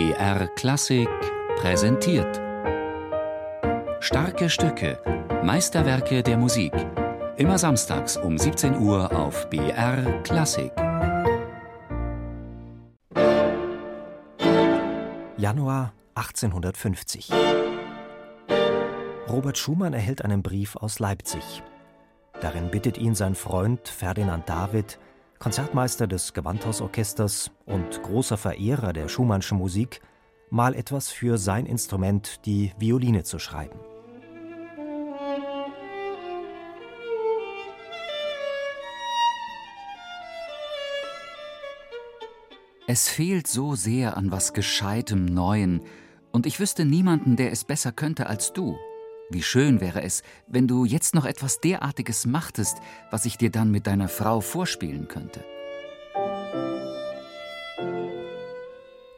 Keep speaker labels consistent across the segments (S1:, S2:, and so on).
S1: BR Klassik präsentiert. Starke Stücke, Meisterwerke der Musik. Immer samstags um 17 Uhr auf BR Klassik.
S2: Januar 1850. Robert Schumann erhält einen Brief aus Leipzig. Darin bittet ihn sein Freund Ferdinand David, Konzertmeister des Gewandhausorchesters und großer Verehrer der Schumannschen Musik, mal etwas für sein Instrument, die Violine, zu schreiben.
S1: Es fehlt so sehr an was Gescheitem Neuen, und ich wüsste niemanden, der es besser könnte als du. Wie schön wäre es, wenn du jetzt noch etwas derartiges machtest, was ich dir dann mit deiner Frau vorspielen könnte.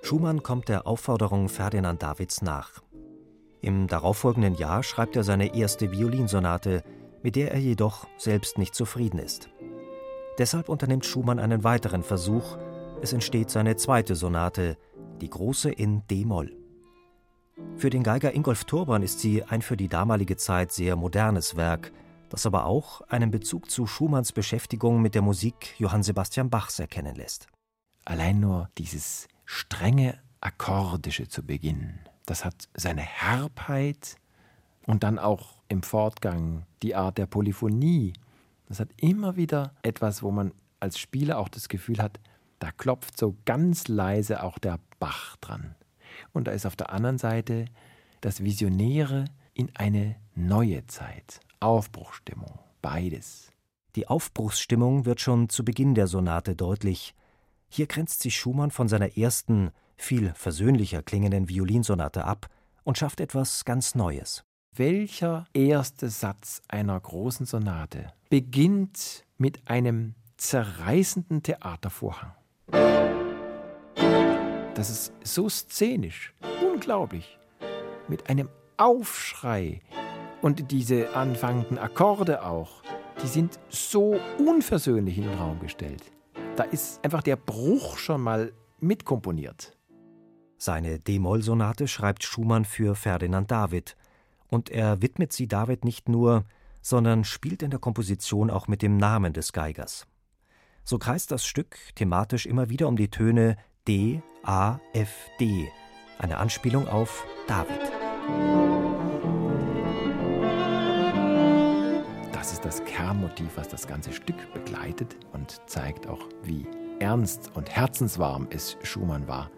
S2: Schumann kommt der Aufforderung Ferdinand Davids nach. Im darauffolgenden Jahr schreibt er seine erste Violinsonate, mit der er jedoch selbst nicht zufrieden ist. Deshalb unternimmt Schumann einen weiteren Versuch. Es entsteht seine zweite Sonate, die große in D-Moll. Für den Geiger Ingolf Turban ist sie ein für die damalige Zeit sehr modernes Werk, das aber auch einen Bezug zu Schumanns Beschäftigung mit der Musik Johann Sebastian Bachs erkennen lässt.
S3: Allein nur dieses strenge Akkordische zu Beginn, das hat seine Herbheit und dann auch im Fortgang die Art der Polyphonie. Das hat immer wieder etwas, wo man als Spieler auch das Gefühl hat, da klopft so ganz leise auch der Bach dran. Und da ist auf der anderen Seite das Visionäre in eine neue Zeit, Aufbruchsstimmung, beides.
S2: Die Aufbruchsstimmung wird schon zu Beginn der Sonate deutlich. Hier grenzt sich Schumann von seiner ersten, viel versöhnlicher klingenden Violinsonate ab und schafft etwas ganz Neues.
S3: Welcher erste Satz einer großen Sonate beginnt mit einem zerreißenden Theatervorhang? Das ist so szenisch, unglaublich. Mit einem Aufschrei. Und diese anfangenden Akkorde auch, die sind so unversöhnlich in den Raum gestellt. Da ist einfach der Bruch schon mal mitkomponiert.
S2: Seine D-Moll-Sonate schreibt Schumann für Ferdinand David. Und er widmet sie David nicht nur, sondern spielt in der Komposition auch mit dem Namen des Geigers. So kreist das Stück thematisch immer wieder um die Töne D, A, F, D, eine Anspielung auf David.
S3: Das ist das Kernmotiv, was das ganze Stück begleitet und zeigt auch, wie ernst und herzenswarm es Schumann war,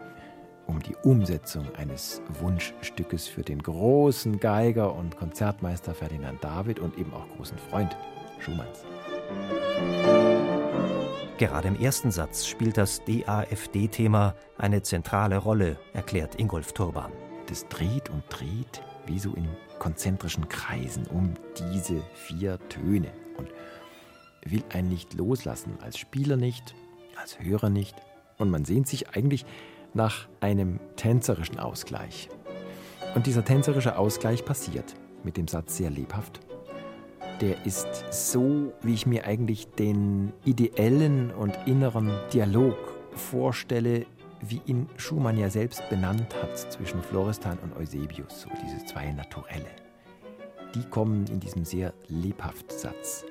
S3: um die Umsetzung eines Wunschstückes für den großen Geiger und Konzertmeister Ferdinand David und eben auch großen Freund Schumanns.
S2: Gerade im ersten Satz spielt das DAFD-Thema eine zentrale Rolle, erklärt Ingolf Turban.
S3: Das dreht und dreht wie so in konzentrischen Kreisen um diese vier Töne und will einen nicht loslassen, als Spieler nicht, als Hörer nicht. Und man sehnt sich eigentlich nach einem tänzerischen Ausgleich. Und dieser tänzerische Ausgleich passiert mit dem Satz sehr lebhaft der ist so, wie ich mir eigentlich den ideellen und inneren Dialog vorstelle, wie ihn Schumann ja selbst benannt hat zwischen Florestan und Eusebius, so diese zwei Naturelle. Die kommen in diesem sehr lebhaften Satz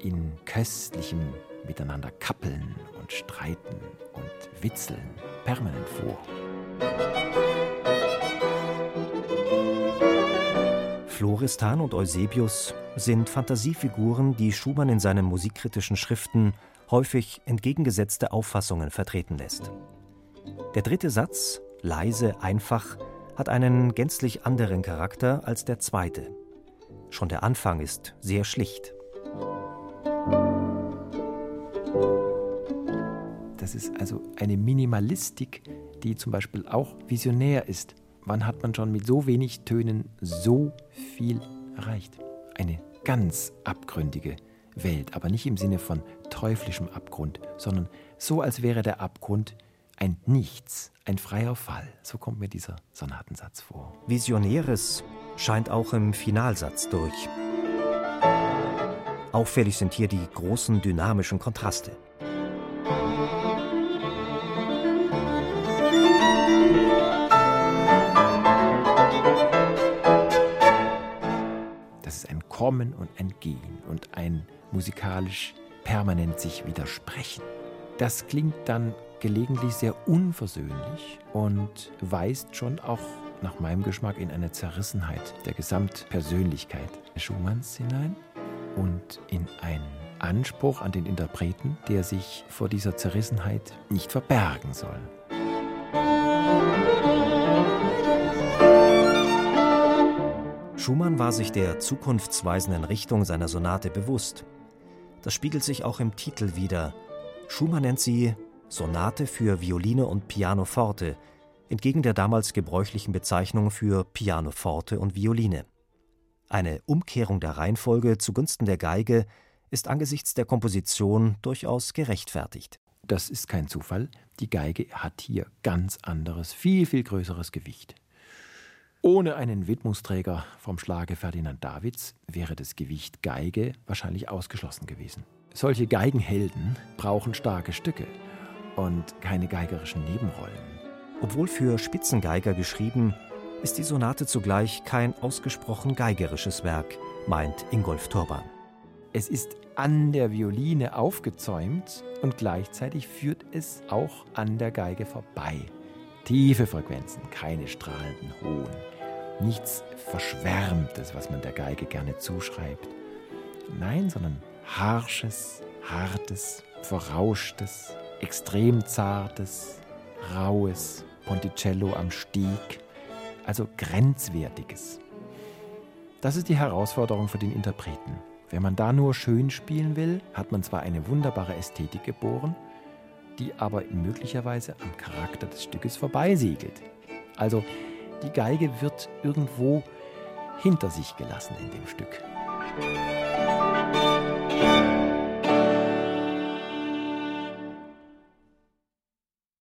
S3: in köstlichem Miteinander kappeln und streiten und witzeln permanent vor.
S2: Florestan und Eusebius sind Fantasiefiguren, die Schumann in seinen musikkritischen Schriften häufig entgegengesetzte Auffassungen vertreten lässt. Der dritte Satz, leise, einfach, hat einen gänzlich anderen Charakter als der zweite. Schon der Anfang ist sehr schlicht.
S3: Das ist also eine Minimalistik, die zum Beispiel auch visionär ist. Wann hat man schon mit so wenig Tönen so viel erreicht? Eine ganz abgründige Welt, aber nicht im Sinne von teuflischem Abgrund, sondern so, als wäre der Abgrund ein Nichts, ein freier Fall. So kommt mir dieser Sonatensatz vor.
S2: Visionäres scheint auch im Finalsatz durch. Auffällig sind hier die großen dynamischen Kontraste.
S3: Kommen und ein Gehen und ein musikalisch permanent sich widersprechen. Das klingt dann gelegentlich sehr unversöhnlich und weist schon auch nach meinem Geschmack in eine Zerrissenheit der Gesamtpersönlichkeit Schumanns hinein und in einen Anspruch an den Interpreten, der sich vor dieser Zerrissenheit nicht verbergen soll.
S2: Schumann war sich der zukunftsweisenden Richtung seiner Sonate bewusst. Das spiegelt sich auch im Titel wider. Schumann nennt sie Sonate für Violine und Pianoforte, entgegen der damals gebräuchlichen Bezeichnung für Pianoforte und Violine. Eine Umkehrung der Reihenfolge zugunsten der Geige ist angesichts der Komposition durchaus gerechtfertigt.
S3: Das ist kein Zufall. Die Geige hat hier ganz anderes, viel, viel größeres Gewicht. Ohne einen Widmungsträger vom Schlage Ferdinand Davids wäre das Gewicht Geige wahrscheinlich ausgeschlossen gewesen. Solche Geigenhelden brauchen starke Stücke und keine geigerischen Nebenrollen.
S2: Obwohl für Spitzengeiger geschrieben, ist die Sonate zugleich kein ausgesprochen geigerisches Werk, meint Ingolf Turban.
S3: Es ist an der Violine aufgezäumt und gleichzeitig führt es auch an der Geige vorbei. Tiefe Frequenzen, keine strahlenden hohen. Nichts Verschwärmtes, was man der Geige gerne zuschreibt. Nein, sondern harsches, hartes, verrauschtes, extrem zartes, raues Ponticello am Stieg, also grenzwertiges. Das ist die Herausforderung für den Interpreten. Wenn man da nur schön spielen will, hat man zwar eine wunderbare Ästhetik geboren, die aber möglicherweise am Charakter des Stückes vorbeisegelt. Also die Geige wird irgendwo hinter sich gelassen in dem Stück.